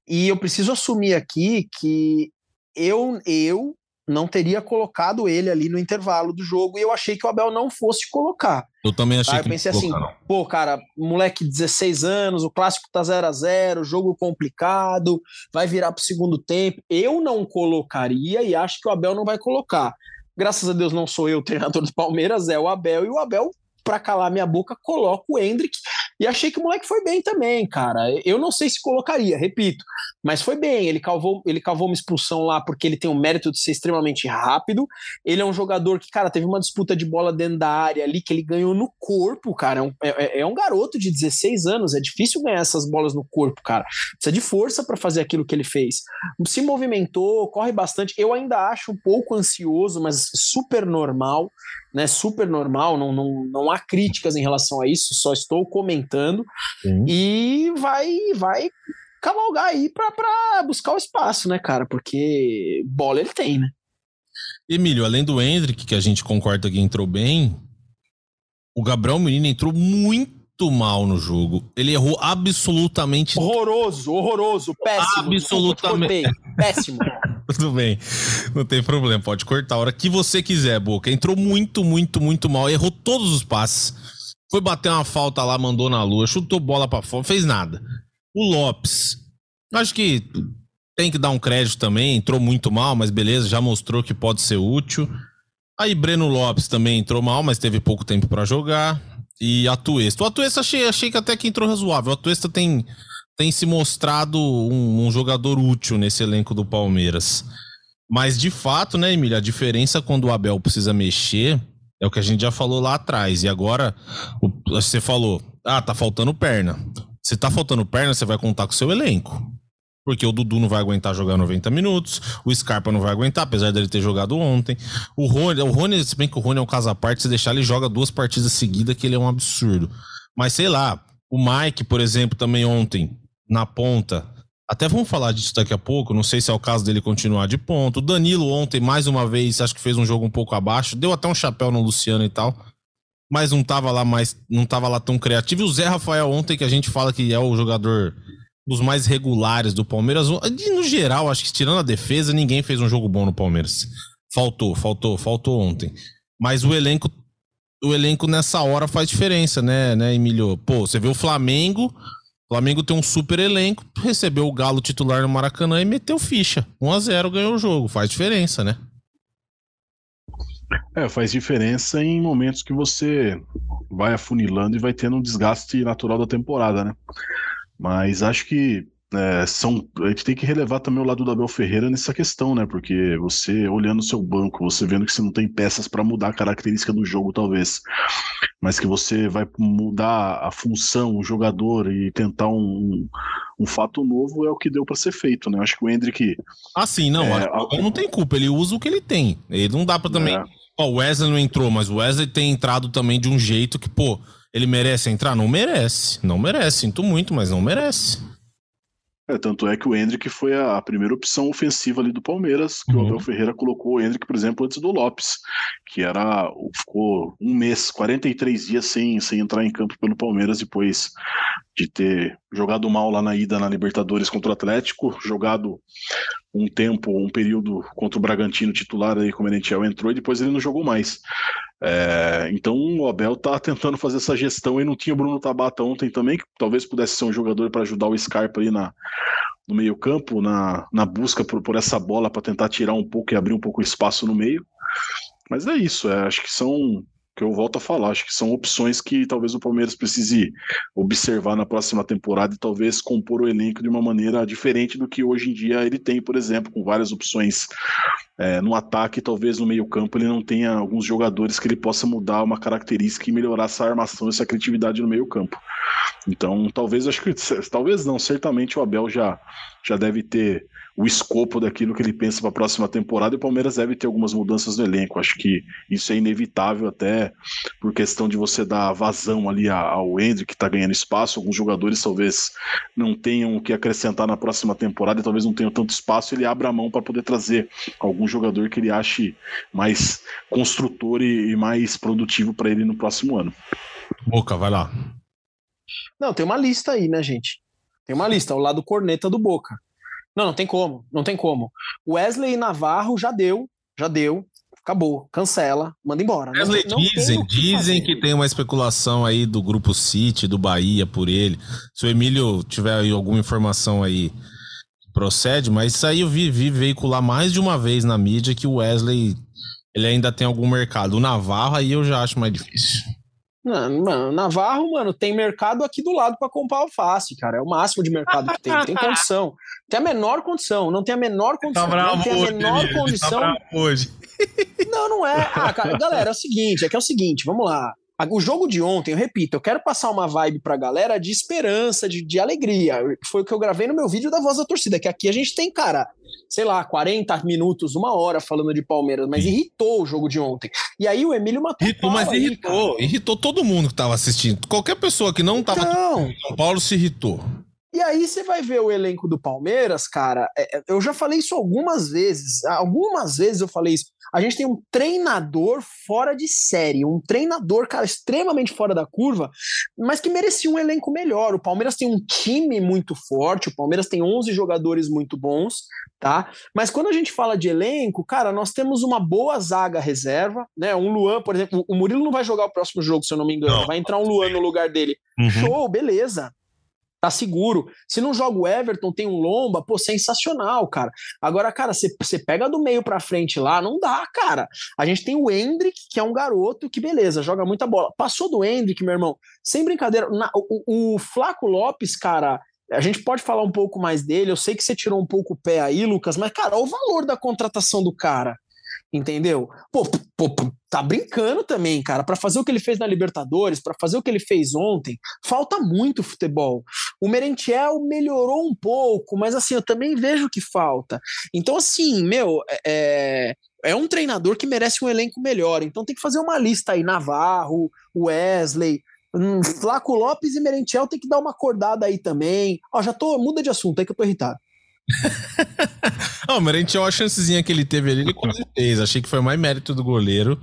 e eu preciso assumir aqui que eu, eu não teria colocado ele ali no intervalo do jogo e eu achei que o Abel não fosse colocar. Eu também achei Aí eu pensei assim, colocar, pô, cara, moleque 16 anos, o clássico tá 0 a 0 jogo complicado, vai virar pro segundo tempo. Eu não colocaria e acho que o Abel não vai colocar. Graças a Deus não sou eu o treinador do Palmeiras, é o Abel, e o Abel para calar minha boca, coloco o Hendrick. E achei que o moleque foi bem também, cara. Eu não sei se colocaria, repito, mas foi bem. Ele cavou, ele cavou uma expulsão lá porque ele tem o mérito de ser extremamente rápido. Ele é um jogador que, cara, teve uma disputa de bola dentro da área ali que ele ganhou no corpo, cara. É um, é, é, é um garoto de 16 anos. É difícil ganhar essas bolas no corpo, cara. Precisa de força para fazer aquilo que ele fez. Se movimentou, corre bastante. Eu ainda acho um pouco ansioso, mas super normal né, super normal, não, não, não há críticas em relação a isso, só estou comentando Sim. e vai vai cavalgar aí para buscar o espaço, né, cara? Porque bola ele tem, né? Emílio, além do Hendrick, que a gente concorda que entrou bem, o Gabriel Menino entrou muito mal no jogo. Ele errou absolutamente. Horroroso, horroroso, péssimo. Absolutamente. Péssimo. Tudo bem. Não tem problema. Pode cortar a hora que você quiser, Boca. Entrou muito, muito, muito mal. Errou todos os passes. Foi bater uma falta lá, mandou na lua, chutou bola para fora, fez nada. O Lopes. Acho que tem que dar um crédito também. Entrou muito mal, mas beleza, já mostrou que pode ser útil. Aí Breno Lopes também entrou mal, mas teve pouco tempo para jogar. E a Tuesta. O Atuesta achei, achei que até que entrou razoável. O Atuesta tem tem se mostrado um, um, jogador útil nesse elenco do Palmeiras. Mas de fato, né, Emília, a diferença quando o Abel precisa mexer é o que a gente já falou lá atrás. E agora, o, você falou, ah, tá faltando perna. Se tá faltando perna, você vai contar com o seu elenco. Porque o Dudu não vai aguentar jogar 90 minutos, o Scarpa não vai aguentar, apesar dele ter jogado ontem. O Rony, o Rony, se bem que o Rony é um caso à parte, se deixar ele joga duas partidas seguidas, que ele é um absurdo. Mas sei lá, o Mike, por exemplo, também ontem, na ponta. Até vamos falar disso daqui a pouco, não sei se é o caso dele continuar de ponto. Danilo ontem, mais uma vez, acho que fez um jogo um pouco abaixo, deu até um chapéu no Luciano e tal mas não tava lá mais, não tava lá tão criativo. E o Zé Rafael ontem, que a gente fala que é o jogador dos mais regulares do Palmeiras, no geral, acho que tirando a defesa, ninguém fez um jogo bom no Palmeiras. Faltou, faltou, faltou ontem. Mas o elenco, o elenco nessa hora faz diferença, né, né, Emílio? Pô, você vê o Flamengo, Flamengo tem um super elenco, recebeu o Galo titular no Maracanã e meteu ficha. 1 a 0 ganhou o jogo, faz diferença, né? É, faz diferença em momentos que você vai afunilando e vai tendo um desgaste natural da temporada, né? Mas acho que é, são, a gente tem que relevar também o lado do Abel Ferreira nessa questão, né? Porque você olhando o seu banco, você vendo que você não tem peças para mudar a característica do jogo, talvez, mas que você vai mudar a função, o jogador e tentar um, um fato novo é o que deu para ser feito, né? Acho que o Hendrick. Ah, sim, não. É, a... não tem culpa, ele usa o que ele tem. Ele não dá para também. É. Ó, o Wesley não entrou, mas o Wesley tem entrado também de um jeito que, pô, ele merece entrar? Não merece. Não merece. Sinto muito, mas não merece. É, tanto é que o Hendrick foi a primeira opção ofensiva ali do Palmeiras, que uhum. o Abel Ferreira colocou o Hendrick, por exemplo, antes do Lopes, que era ficou um mês, 43 dias sem, sem entrar em campo pelo Palmeiras depois de ter jogado mal lá na ida na Libertadores contra o Atlético, jogado um tempo, um período contra o Bragantino titular aí, como Merentiel entrou e depois ele não jogou mais. É, então o Abel tá tentando fazer essa gestão e não tinha o Bruno Tabata ontem também, que talvez pudesse ser um jogador para ajudar o Scarpa aí na, no meio campo, na, na busca por, por essa bola para tentar tirar um pouco e abrir um pouco espaço no meio. Mas é isso, é, acho que são que eu volto a falar, acho que são opções que talvez o Palmeiras precise observar na próxima temporada e talvez compor o elenco de uma maneira diferente do que hoje em dia ele tem, por exemplo, com várias opções é, no ataque, talvez no meio-campo ele não tenha alguns jogadores que ele possa mudar uma característica e melhorar essa armação, essa criatividade no meio-campo. Então, talvez acho que talvez não, certamente o Abel já já deve ter o escopo daquilo que ele pensa para a próxima temporada e o Palmeiras deve ter algumas mudanças no elenco. Acho que isso é inevitável até por questão de você dar vazão ali ao Hendrick que está ganhando espaço. Alguns jogadores talvez não tenham o que acrescentar na próxima temporada e talvez não tenham tanto espaço. Ele abre a mão para poder trazer algum jogador que ele ache mais construtor e, e mais produtivo para ele no próximo ano. Boca, vai lá. Não, tem uma lista aí, né, gente? Tem uma lista, o lado corneta do Boca. Não, não tem como, não tem como. Wesley Navarro já deu, já deu, acabou, cancela, manda embora. Wesley não, não dizem, que dizem que tem uma especulação aí do grupo City, do Bahia por ele. Se o Emílio tiver aí alguma informação aí, procede, mas isso aí eu vi, vi veicular mais de uma vez na mídia que o Wesley ele ainda tem algum mercado. O Navarro aí eu já acho mais difícil. Mano, Navarro, mano, tem mercado aqui do lado para comprar alface, cara. É o máximo de mercado que tem. Tem condição. Tem a menor condição. Não tem a menor condição. Tá não tem a menor hoje, condição. Tá hoje. Não, não é. Ah, cara, galera, é o seguinte, é que é o seguinte, vamos lá. O jogo de ontem, eu repito, eu quero passar uma vibe pra galera de esperança, de, de alegria. Foi o que eu gravei no meu vídeo da Voz da Torcida, que aqui a gente tem, cara, sei lá, 40 minutos, uma hora falando de Palmeiras, mas Sim. irritou o jogo de ontem. E aí o Emílio matou Irritou, mas aí, irritou. Cara. Irritou todo mundo que tava assistindo. Qualquer pessoa que não tava então, São Paulo se irritou. E aí você vai ver o elenco do Palmeiras, cara. É, é, eu já falei isso algumas vezes. Algumas vezes eu falei isso. A gente tem um treinador fora de série, um treinador, cara, extremamente fora da curva, mas que merecia um elenco melhor. O Palmeiras tem um time muito forte, o Palmeiras tem 11 jogadores muito bons, tá? Mas quando a gente fala de elenco, cara, nós temos uma boa zaga reserva, né? Um Luan, por exemplo, o Murilo não vai jogar o próximo jogo, se eu não me engano, não. vai entrar um Luan no lugar dele. Uhum. Show, beleza tá seguro. Se não joga o Everton, tem um Lomba, pô, sensacional, cara. Agora, cara, você pega do meio pra frente lá, não dá, cara. A gente tem o Hendrick, que é um garoto que, beleza, joga muita bola. Passou do Hendrick, meu irmão, sem brincadeira. Na, o, o Flaco Lopes, cara, a gente pode falar um pouco mais dele. Eu sei que você tirou um pouco o pé aí, Lucas, mas, cara, o valor da contratação do cara. Entendeu? Pô, pô, tá brincando também, cara. Para fazer o que ele fez na Libertadores, para fazer o que ele fez ontem, falta muito futebol. O Merentiel melhorou um pouco, mas assim, eu também vejo que falta. Então, assim, meu, é, é um treinador que merece um elenco melhor. Então tem que fazer uma lista aí, Navarro, Wesley, hum, Flaco Lopes e Merentiel tem que dar uma acordada aí também. Ó, já tô, muda de assunto aí que eu tô irritado. Não, o Merentiel, a chancezinha que ele teve ali, ele quase fez. Achei que foi mais mérito do goleiro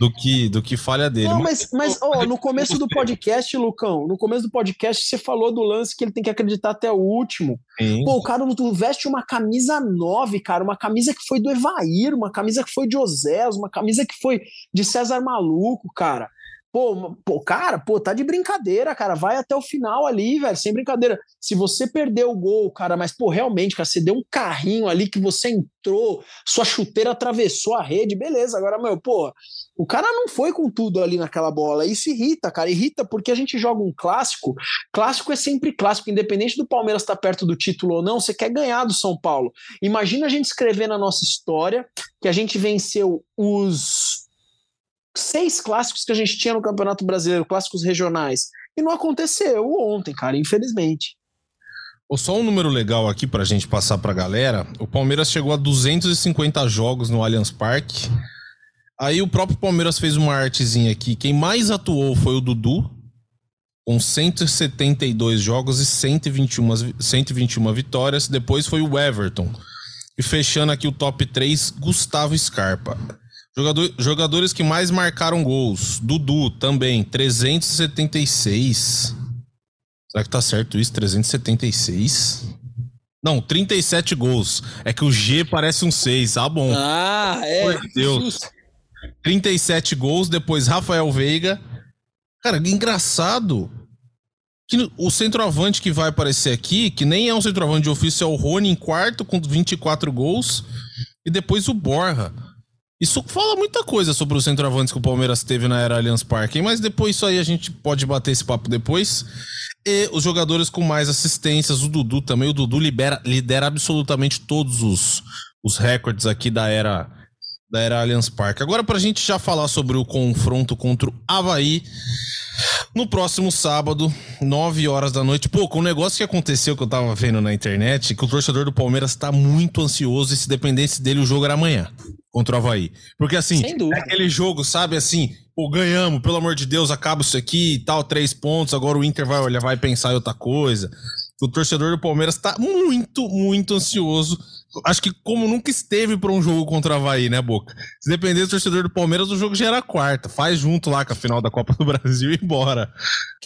do que, do que falha dele. Não, mas, mas oh, no começo do podcast, Lucão, no começo do podcast, você falou do lance que ele tem que acreditar até o último. Sim. Pô, o cara não veste uma camisa 9, cara, uma camisa que foi do Evair, uma camisa que foi de Osés, uma camisa que foi de César Maluco, cara. Pô, pô, cara, pô, tá de brincadeira, cara. Vai até o final ali, velho, sem brincadeira. Se você perdeu o gol, cara, mas, pô, realmente, cara, você deu um carrinho ali que você entrou, sua chuteira atravessou a rede, beleza. Agora, meu, pô, o cara não foi com tudo ali naquela bola. Isso irrita, cara. Irrita porque a gente joga um clássico. Clássico é sempre clássico, independente do Palmeiras estar tá perto do título ou não, você quer ganhar do São Paulo. Imagina a gente escrever na nossa história que a gente venceu os seis clássicos que a gente tinha no Campeonato Brasileiro, clássicos regionais. E não aconteceu ontem, cara, infelizmente. Só um número legal aqui pra gente passar pra galera. O Palmeiras chegou a 250 jogos no Allianz Parque. Aí o próprio Palmeiras fez uma artezinha aqui. Quem mais atuou foi o Dudu, com 172 jogos e 121, 121 vitórias. Depois foi o Everton. E fechando aqui o top 3, Gustavo Scarpa. Jogador, jogadores que mais marcaram gols. Dudu também, 376. Será que tá certo isso? 376? Não, 37 gols. É que o G parece um 6. Ah, bom. Ah, é. Meu Deus. 37 gols, depois Rafael Veiga. Cara, engraçado que o centroavante que vai aparecer aqui, que nem é um centroavante de ofício, é o Rony em quarto com 24 gols. E depois o Borja. Isso fala muita coisa sobre os centroavantes que o Palmeiras teve na era Allianz Parque, mas depois isso aí a gente pode bater esse papo depois. E os jogadores com mais assistências, o Dudu também, o Dudu libera, lidera absolutamente todos os, os recordes aqui da era da era Allianz Parque. Agora pra gente já falar sobre o confronto contra o Havaí no próximo sábado, 9 horas da noite. Pô, com o negócio que aconteceu que eu tava vendo na internet, que o torcedor do Palmeiras tá muito ansioso e se dependesse dele o jogo era amanhã contra o Havaí. Porque assim, é aquele jogo, sabe, assim, pô, ganhamos, pelo amor de Deus, acaba isso aqui e tal, três pontos, agora o Inter vai olhar, vai pensar em outra coisa. O torcedor do Palmeiras tá muito, muito ansioso acho que como nunca esteve para um jogo contra o Havaí, né, Boca? Se depender do torcedor do Palmeiras, o jogo já era quarta. Faz junto lá com a final da Copa do Brasil e embora.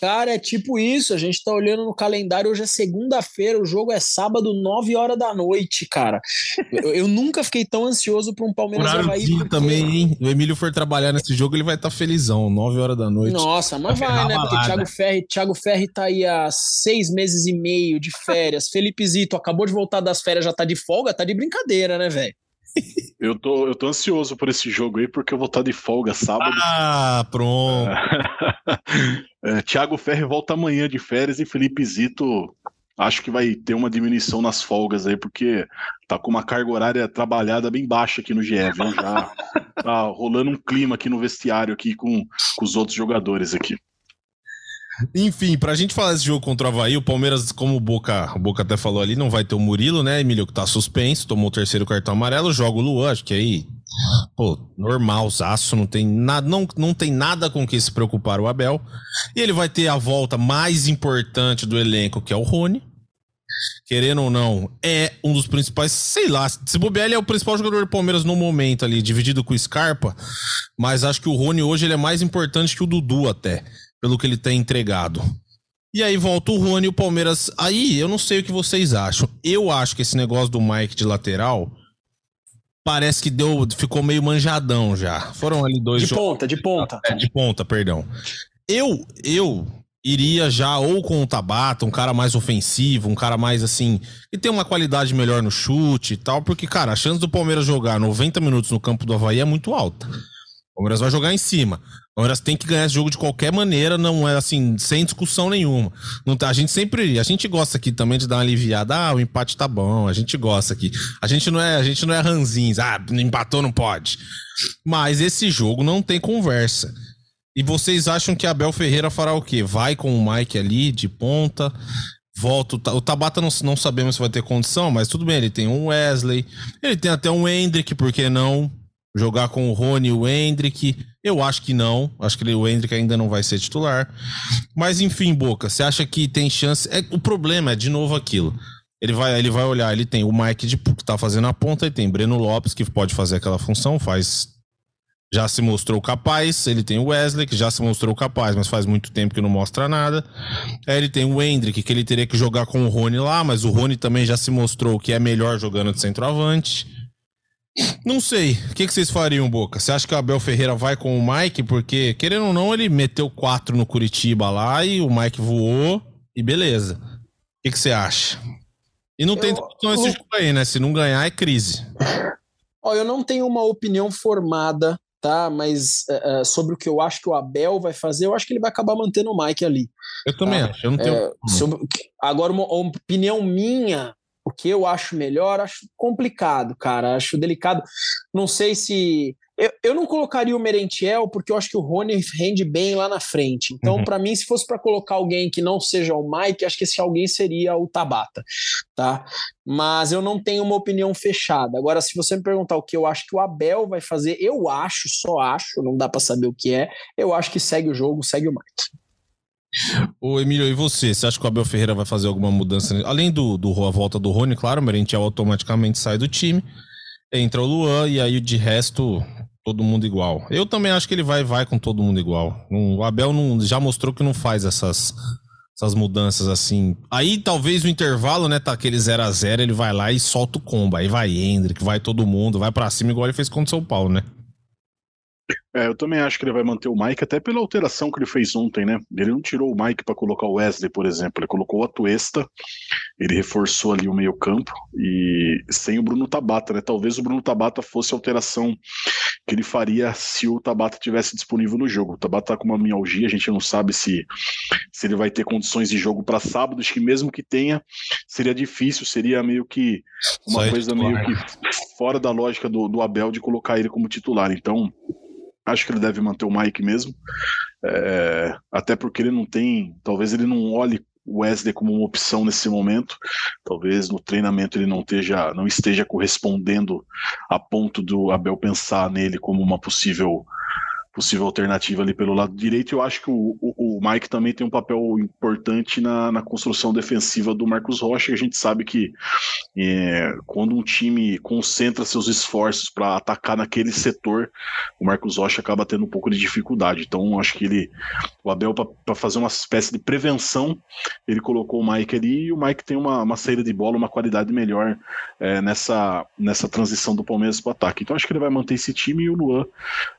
Cara, é tipo isso. A gente tá olhando no calendário, hoje é segunda-feira, o jogo é sábado, 9 horas da noite, cara. eu, eu, nunca fiquei tão ansioso para um Palmeiras Horário Havaí. Porque... também, hein? O Emílio for trabalhar nesse jogo, ele vai estar tá felizão, 9 horas da noite. Nossa, mas vai, né? Porque Thiago Ferri, Thiago Ferri tá aí há seis meses e meio de férias. Felipe Zito acabou de voltar das férias, já tá de folga tá de brincadeira, né, velho? Eu tô, eu tô ansioso por esse jogo aí, porque eu vou estar tá de folga sábado. Ah, pronto. é, Thiago Ferri volta amanhã de férias e Felipe Zito acho que vai ter uma diminuição nas folgas aí, porque tá com uma carga horária trabalhada bem baixa aqui no GE, viu? Já tá rolando um clima aqui no vestiário aqui com, com os outros jogadores aqui. Enfim, pra gente falar desse jogo contra o Havaí, o Palmeiras, como o Boca, o Boca até falou ali, não vai ter o Murilo, né, Emílio, que tá suspenso, tomou o terceiro cartão amarelo, joga o Luan, acho que aí, pô, normal, zaço, não tem nada, não, não tem nada com que se preocupar o Abel. E ele vai ter a volta mais importante do elenco, que é o Rony. Querendo ou não, é um dos principais, sei lá, se bobear, ele é o principal jogador do Palmeiras no momento ali, dividido com o Scarpa, mas acho que o Rony hoje ele é mais importante que o Dudu até pelo que ele tem entregado. E aí volta o Rony e o Palmeiras. Aí eu não sei o que vocês acham. Eu acho que esse negócio do Mike de lateral parece que deu, ficou meio manjadão já. Foram ali dois De jogos. ponta, de ponta. É, de ponta, perdão. Eu, eu iria já ou com o Tabata, um cara mais ofensivo, um cara mais assim, que tem uma qualidade melhor no chute e tal, porque, cara, a chance do Palmeiras jogar 90 minutos no campo do Havaí é muito alta. O Palmeiras vai jogar em cima. O Palmeiras tem que ganhar esse jogo de qualquer maneira, não é assim, sem discussão nenhuma. Não tá, a gente sempre, a gente gosta aqui também de dar uma aliviada. Ah, o empate tá bom, a gente gosta aqui. A gente não é, a gente não é ranzins. Ah, empatou não pode. Mas esse jogo não tem conversa. E vocês acham que Abel Ferreira fará o quê? Vai com o Mike ali de ponta, volta. O Tabata não, não sabemos se vai ter condição, mas tudo bem. Ele tem um Wesley, ele tem até um Hendrick, por que não? Jogar com o Rony e o Hendrick. Eu acho que não. Acho que o Hendrick ainda não vai ser titular. Mas enfim, Boca, você acha que tem chance? É, o problema é, de novo, aquilo. Ele vai, ele vai olhar, ele tem o Mike de, que tá fazendo a ponta, ele tem Breno Lopes, que pode fazer aquela função, faz já se mostrou capaz. Ele tem o Wesley, que já se mostrou capaz, mas faz muito tempo que não mostra nada. Aí ele tem o Hendrick, que ele teria que jogar com o Rony lá, mas o Rony também já se mostrou que é melhor jogando de centroavante. Não sei. O que, que vocês fariam, Boca? Você acha que o Abel Ferreira vai com o Mike? Porque, querendo ou não, ele meteu quatro no Curitiba lá e o Mike voou e beleza. O que, que você acha? E não eu, tem discussão esse jogo aí, né? Se não ganhar, é crise. Ó, eu não tenho uma opinião formada tá? Mas uh, sobre o que eu acho que o Abel vai fazer, eu acho que ele vai acabar mantendo o Mike ali. Eu também tá? acho. Eu não tenho. É, sobre, agora, uma, opinião minha, o que eu acho melhor, acho complicado, cara. Acho delicado. Não sei se eu, eu não colocaria o Merentiel porque eu acho que o Rony rende bem lá na frente. Então, uhum. para mim, se fosse para colocar alguém que não seja o Mike, acho que esse alguém seria o Tabata, tá? Mas eu não tenho uma opinião fechada. Agora, se você me perguntar o que eu acho que o Abel vai fazer, eu acho, só acho, não dá para saber o que é. Eu acho que segue o jogo, segue o Mike. Ô Emílio, e você? Você acha que o Abel Ferreira vai fazer alguma mudança? Além do, do a volta do Rony, claro, o Merentiel automaticamente sai do time. Entra o Luan e aí de resto todo mundo igual. Eu também acho que ele vai vai com todo mundo igual. O Abel não, já mostrou que não faz essas essas mudanças assim. Aí talvez o intervalo, né, tá aquele 0 a 0 ele vai lá e solta o combo. Aí vai Hendrick, vai todo mundo, vai para cima igual ele fez contra o São Paulo, né? É, eu também acho que ele vai manter o Mike, até pela alteração que ele fez ontem, né? Ele não tirou o Mike para colocar o Wesley, por exemplo. Ele colocou o Atuesta, ele reforçou ali o meio-campo e sem o Bruno Tabata, né? Talvez o Bruno Tabata fosse a alteração que ele faria se o Tabata tivesse disponível no jogo. O Tabata tá com uma mialgia, a gente não sabe se, se ele vai ter condições de jogo para sábado, acho que mesmo que tenha, seria difícil, seria meio que uma coisa meio que fora da lógica do, do Abel de colocar ele como titular. Então, Acho que ele deve manter o Mike mesmo. É, até porque ele não tem. Talvez ele não olhe o Wesley como uma opção nesse momento. Talvez no treinamento ele não esteja, não esteja correspondendo a ponto do Abel pensar nele como uma possível possível alternativa ali pelo lado direito. Eu acho que o, o, o Mike também tem um papel importante na, na, construção defensiva do Marcos Rocha. A gente sabe que é, quando um time concentra seus esforços para atacar naquele setor, o Marcos Rocha acaba tendo um pouco de dificuldade. Então, acho que ele, o Abel, para fazer uma espécie de prevenção, ele colocou o Mike ali e o Mike tem uma, uma saída de bola, uma qualidade melhor é, nessa, nessa transição do Palmeiras para o ataque. Então, acho que ele vai manter esse time e o Luan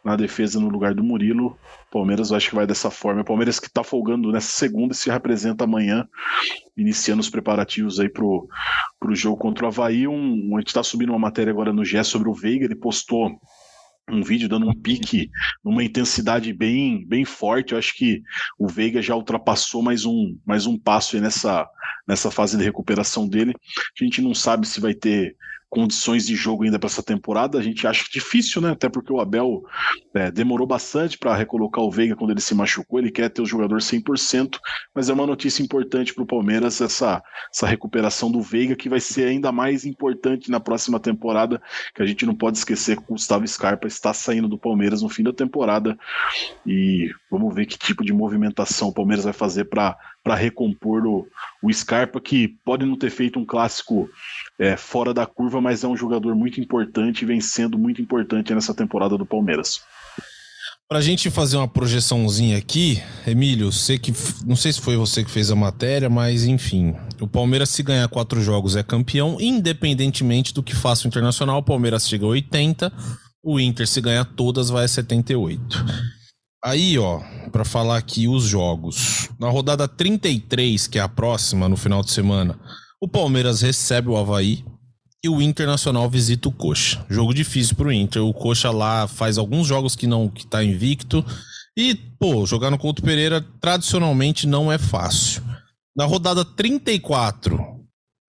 na defesa no lugar lugar do Murilo. Palmeiras acho que vai dessa forma. O Palmeiras que está folgando nessa segunda e se representa amanhã, iniciando os preparativos aí pro, pro jogo contra o Havaí. Um, a gente está subindo uma matéria agora no GE sobre o Veiga, ele postou um vídeo dando um pique numa intensidade bem bem forte. Eu acho que o Veiga já ultrapassou mais um mais um passo nessa nessa fase de recuperação dele. A gente não sabe se vai ter condições de jogo ainda para essa temporada. A gente acha difícil, né? Até porque o Abel é, demorou bastante para recolocar o Veiga quando ele se machucou. Ele quer ter o jogador 100%, mas é uma notícia importante para o Palmeiras essa, essa recuperação do Veiga, que vai ser ainda mais importante na próxima temporada. Que a gente não pode esquecer que o Gustavo Scarpa está saindo do Palmeiras no fim da temporada. E vamos ver que tipo de movimentação o Palmeiras vai fazer para recompor o, o Scarpa, que pode não ter feito um clássico é, fora da curva, mas é um jogador muito importante e vem sendo muito importante nessa temporada do Palmeiras. Pra gente fazer uma projeçãozinha aqui, Emílio, sei que não sei se foi você que fez a matéria, mas enfim, o Palmeiras se ganhar quatro jogos é campeão, independentemente do que faça o Internacional, o Palmeiras chega a 80, o Inter se ganhar todas vai a 78. Aí, ó, para falar aqui os jogos. Na rodada 33, que é a próxima no final de semana, o Palmeiras recebe o Havaí e o Internacional visita o Coxa. Jogo difícil pro Inter. O Coxa lá faz alguns jogos que não que tá invicto. E, pô, jogar no Couto Pereira tradicionalmente não é fácil. Na rodada 34,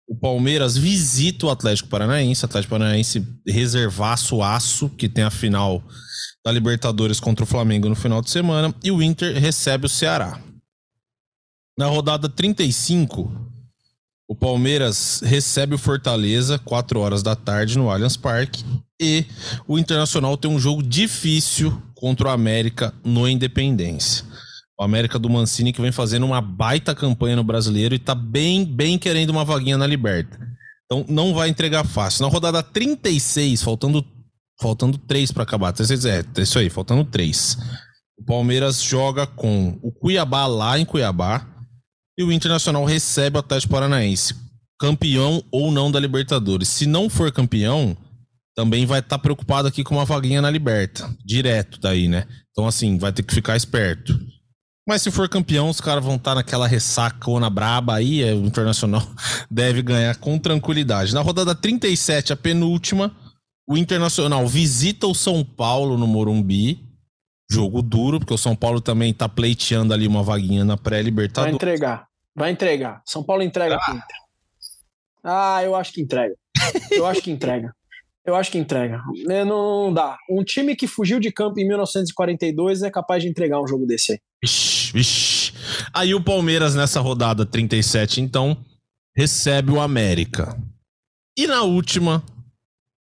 o Palmeiras visita o Atlético Paranaense. Atlético Paranaense reservaço aço, que tem a final da Libertadores contra o Flamengo no final de semana. E o Inter recebe o Ceará. Na rodada 35, O Palmeiras recebe o Fortaleza 4 horas da tarde no Allianz Parque e o Internacional tem um jogo difícil contra o América no Independência. O América do Mancini que vem fazendo uma baita campanha no Brasileiro e tá bem, bem querendo uma vaguinha na Liberta. Então não vai entregar fácil. Na rodada 36, faltando faltando 3 para acabar. É, é isso aí, faltando 3. O Palmeiras joga com o Cuiabá lá em Cuiabá e o Internacional recebe o Atlético Paranaense, campeão ou não da Libertadores. Se não for campeão, também vai estar tá preocupado aqui com uma vaguinha na Liberta, direto daí, né? Então, assim, vai ter que ficar esperto. Mas se for campeão, os caras vão estar tá naquela ressacona braba aí, é, o Internacional deve ganhar com tranquilidade. Na rodada 37, a penúltima, o Internacional visita o São Paulo no Morumbi jogo duro, porque o São Paulo também tá pleiteando ali uma vaguinha na pré-libertadores. Vai entregar, vai entregar. São Paulo entrega ah. Inter. Ah, eu acho que entrega. Eu acho que entrega. Eu acho que entrega. É, não, não, dá. Um time que fugiu de campo em 1942 é capaz de entregar um jogo desse aí. Ixi, ixi. Aí o Palmeiras nessa rodada 37, então, recebe o América. E na última,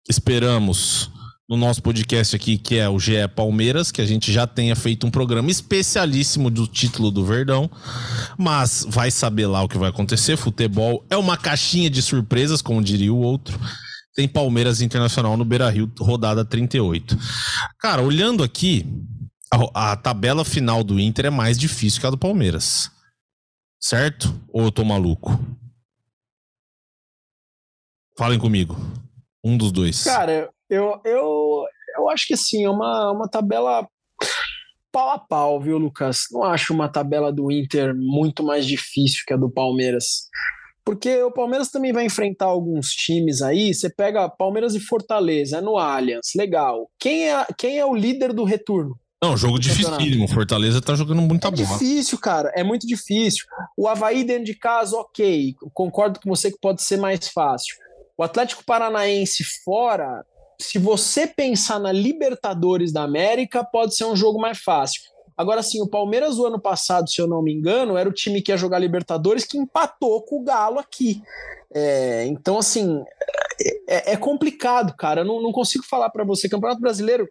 esperamos no nosso podcast aqui, que é o GE Palmeiras, que a gente já tenha feito um programa especialíssimo do título do Verdão, mas vai saber lá o que vai acontecer. Futebol é uma caixinha de surpresas, como diria o outro. Tem Palmeiras Internacional no Beira Rio, rodada 38. Cara, olhando aqui, a, a tabela final do Inter é mais difícil que a do Palmeiras. Certo? Ou eu tô maluco? Falem comigo. Um dos dois. Cara, eu, eu, eu acho que assim, é uma, uma tabela pau a pau, viu, Lucas? Não acho uma tabela do Inter muito mais difícil que a do Palmeiras. Porque o Palmeiras também vai enfrentar alguns times aí. Você pega Palmeiras e Fortaleza, é no Allianz, legal. Quem é, quem é o líder do retorno? Não, jogo dificílimo. Fortaleza tá jogando muita é bola. É difícil, cara. É muito difícil. O Havaí dentro de casa, ok. Concordo com você que pode ser mais fácil. O Atlético Paranaense fora, se você pensar na Libertadores da América, pode ser um jogo mais fácil. Agora, sim, o Palmeiras, o ano passado, se eu não me engano, era o time que ia jogar Libertadores que empatou com o Galo aqui. É, então, assim, é, é, complicado, cara. Eu não, não consigo falar para você. Campeonato Brasileiro,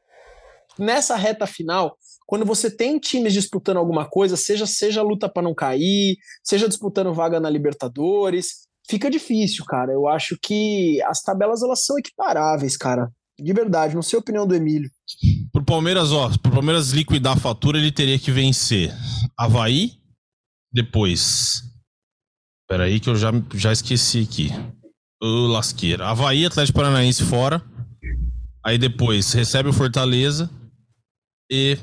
nessa reta final, quando você tem times disputando alguma coisa, seja, seja luta para não cair, seja disputando vaga na Libertadores, fica difícil, cara. Eu acho que as tabelas elas são equiparáveis, cara. De verdade, não sei a opinião do Emílio. Pro Palmeiras, ó, pro Palmeiras liquidar a fatura, ele teria que vencer Havaí, depois. Pera aí que eu já, já esqueci aqui. O lasqueira. Havaí, Atlético Paranaense fora. Aí depois recebe o Fortaleza e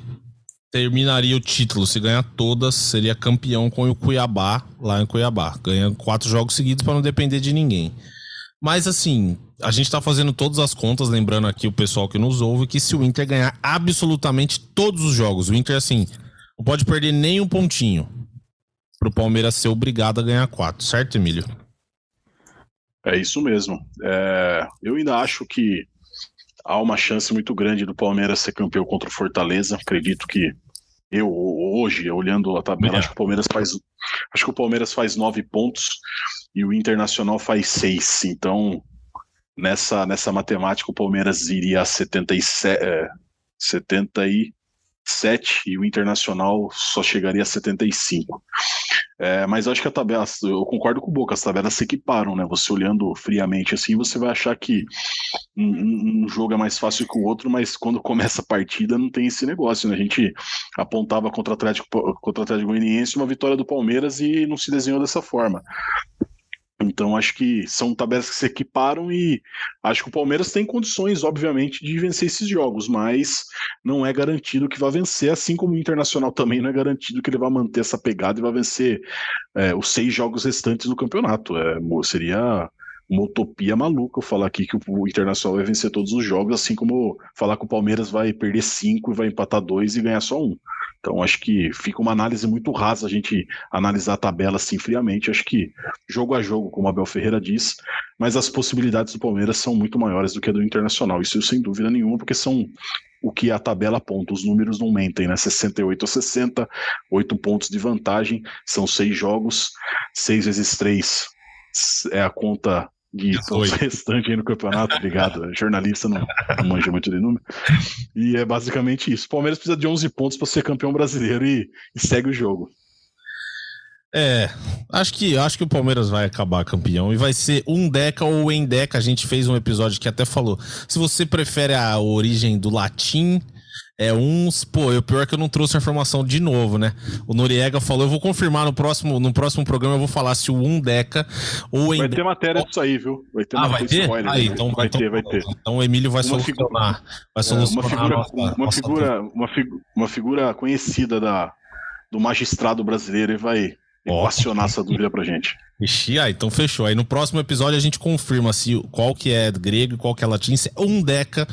terminaria o título. Se ganhar todas, seria campeão com o Cuiabá, lá em Cuiabá. Ganha quatro jogos seguidos para não depender de ninguém. Mas assim, a gente tá fazendo todas as contas, lembrando aqui o pessoal que nos ouve, que se o Inter ganhar absolutamente todos os jogos, o Inter, assim, não pode perder nem um pontinho pro Palmeiras ser obrigado a ganhar quatro, certo, Emílio? É isso mesmo. É, eu ainda acho que há uma chance muito grande do Palmeiras ser campeão contra o Fortaleza. Acredito que eu hoje, olhando a tabela, é. acho que o Palmeiras faz acho que o Palmeiras faz nove pontos e o Internacional faz seis. Então, nessa, nessa matemática, o Palmeiras iria a 77, é, 70 e 7 e o Internacional só chegaria a 75. É, mas acho que a tabela, eu concordo com o Boca, as tabelas se equiparam, né? Você olhando friamente assim, você vai achar que um, um, jogo é mais fácil que o outro, mas quando começa a partida não tem esse negócio, né? A gente apontava contra o Atlético, contra o Atlético Goianiense uma vitória do Palmeiras e não se desenhou dessa forma. Então acho que são tabelas que se equiparam e acho que o Palmeiras tem condições, obviamente, de vencer esses jogos, mas não é garantido que vai vencer, assim como o Internacional também não é garantido que ele vai manter essa pegada e vai vencer é, os seis jogos restantes do campeonato. É, seria uma utopia maluca falar aqui que o Internacional vai vencer todos os jogos, assim como falar que o Palmeiras vai perder cinco e vai empatar dois e ganhar só um. Então acho que fica uma análise muito rasa a gente analisar a tabela assim friamente. Acho que jogo a jogo, como Abel Ferreira diz, mas as possibilidades do Palmeiras são muito maiores do que a do Internacional. Isso sem dúvida nenhuma, porque são o que a tabela aponta. Os números não mentem, né? 68 a 60, 8 pontos de vantagem, são seis jogos, 6 vezes 3, é a conta de pontos restante aí no campeonato, obrigado. Jornalista não, não manja muito de número. E é basicamente isso. O Palmeiras precisa de 11 pontos para ser campeão brasileiro e, e segue o jogo. É, acho que acho que o Palmeiras vai acabar campeão e vai ser um Deca ou em Deca. A gente fez um episódio que até falou. Se você prefere a origem do latim, é uns. Pô, o pior é que eu não trouxe a informação de novo, né? O Noriega falou, eu vou confirmar no próximo, no próximo programa, eu vou falar se o um Deca ou em. Vai ter matéria disso aí, viu? Vai ter ah, vai ter? Spoiler, aí, então vai, ter, vai ter. Então o Emílio vai uma solucionar. Vai solucionar é, uma figura, nossa, uma, nossa figura uma, figura, uma figura conhecida da, do magistrado brasileiro e vai equacionar essa dúvida pra gente. Ixi, ah, então fechou. Aí no próximo episódio a gente confirma se qual que é grego e qual que é latim, se é um deca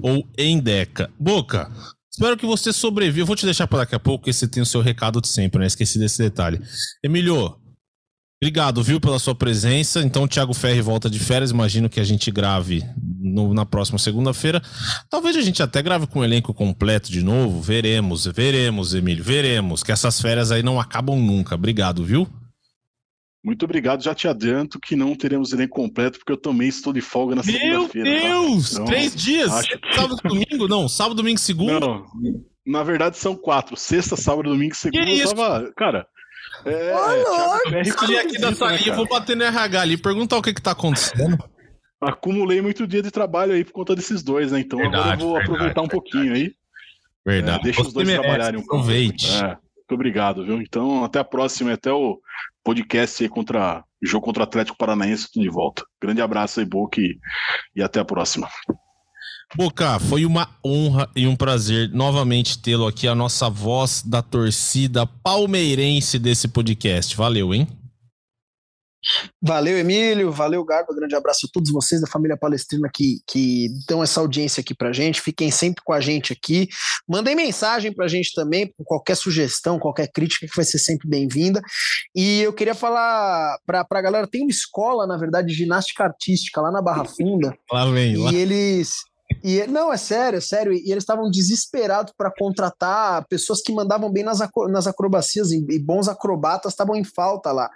ou endeca. Boca, espero que você sobreviva. Eu vou te deixar para daqui a pouco, porque você tem o seu recado de sempre, né? Esqueci desse detalhe. Emílio, Obrigado, viu, pela sua presença. Então, o Thiago Ferri volta de férias. Imagino que a gente grave no, na próxima segunda-feira. Talvez a gente até grave com o elenco completo de novo. Veremos, veremos, Emílio, veremos. Que essas férias aí não acabam nunca. Obrigado, viu? Muito obrigado. Já te adianto que não teremos elenco completo, porque eu também estou de folga na segunda-feira. Meu tá? Deus! Então, Três dias? Que... Sábado, domingo? Não, sábado, domingo, segunda? Não, na verdade são quatro. Sexta, sábado, domingo, segunda. Que isso? Eu tava... Cara, é, Olha, aqui da salinha, né, vou bater no RH ali, perguntar o que que tá acontecendo. Acumulei muito dia de trabalho aí por conta desses dois, né? Então verdade, agora eu vou verdade, aproveitar um pouquinho aí. Verdade. É, deixa Você os dois merece, trabalharem um pouco. Aproveite. É, muito obrigado, viu? Então, até a próxima, até o podcast aí contra jogo contra o Atlético Paranaense, tudo de volta. Grande abraço aí, Boca, e, e até a próxima. Boca, foi uma honra e um prazer novamente tê-lo aqui, a nossa voz da torcida palmeirense desse podcast. Valeu, hein? Valeu, Emílio. Valeu, Garba. Grande abraço a todos vocês da família palestrina que, que dão essa audiência aqui pra gente. Fiquem sempre com a gente aqui. Mandem mensagem pra gente também, com qualquer sugestão, qualquer crítica, que vai ser sempre bem-vinda. E eu queria falar pra, pra galera: tem uma escola, na verdade, de ginástica artística lá na Barra Funda. Lá vem, e lá. eles e não, é sério, é sério. E eles estavam desesperados para contratar pessoas que mandavam bem nas, nas acrobacias e, bons acrobatas estavam em falta lá.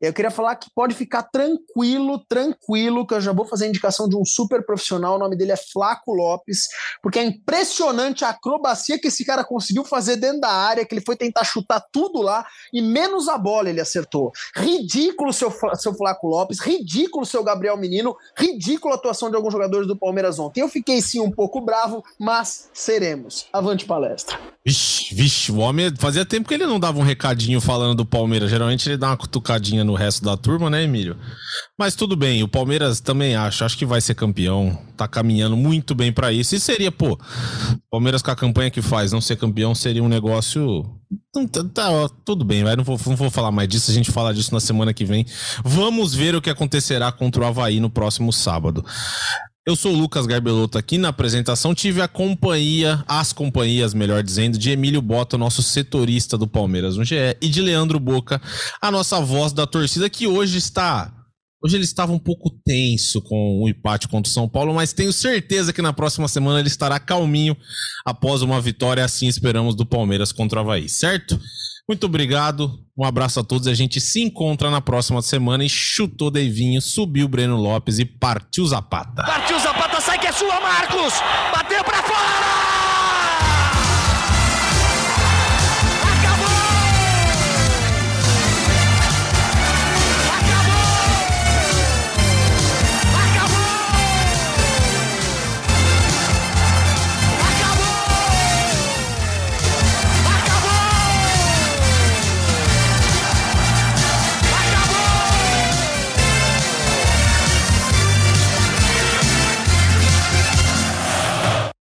Eu queria falar que pode ficar tranquilo, tranquilo, que eu já vou fazer a indicação de um super profissional. O nome dele é Flaco Lopes, porque é impressionante a acrobacia que esse cara conseguiu fazer dentro da área, que ele foi tentar chutar tudo lá e menos a bola ele acertou. Ridículo seu, seu Flaco Lopes, ridículo seu Gabriel Menino, ridículo a atuação de alguns jogadores do Palmeiras ontem. Eu fiquei sim um pouco bravo, mas seremos. Avante palestra. Vixe, vixe, o homem fazia tempo que ele não dava um recadinho falando do Palmeiras. Geralmente ele dá uma cutucadinha no resto da turma, né, Emílio? Mas tudo bem, o Palmeiras também acho, acho que vai ser campeão. Tá caminhando muito bem para isso. E seria, pô, Palmeiras com a campanha que faz, não ser campeão seria um negócio. Tá, tá tudo bem, vai. Não vou, não vou falar mais disso, a gente fala disso na semana que vem. Vamos ver o que acontecerá contra o Havaí no próximo sábado. Eu sou o Lucas Garbelotto aqui na apresentação. Tive a companhia, as companhias, melhor dizendo, de Emílio Bota, nosso setorista do Palmeiras no GE, e de Leandro Boca, a nossa voz da torcida, que hoje está. Hoje ele estava um pouco tenso com o empate contra o São Paulo, mas tenho certeza que na próxima semana ele estará calminho após uma vitória, assim esperamos, do Palmeiras contra o Havaí, certo? Muito obrigado, um abraço a todos. A gente se encontra na próxima semana e chutou Deivinho, subiu Breno Lopes e partiu Zapata. Partiu Zapata, sai que é sua, Marcos! Bateu pra fora!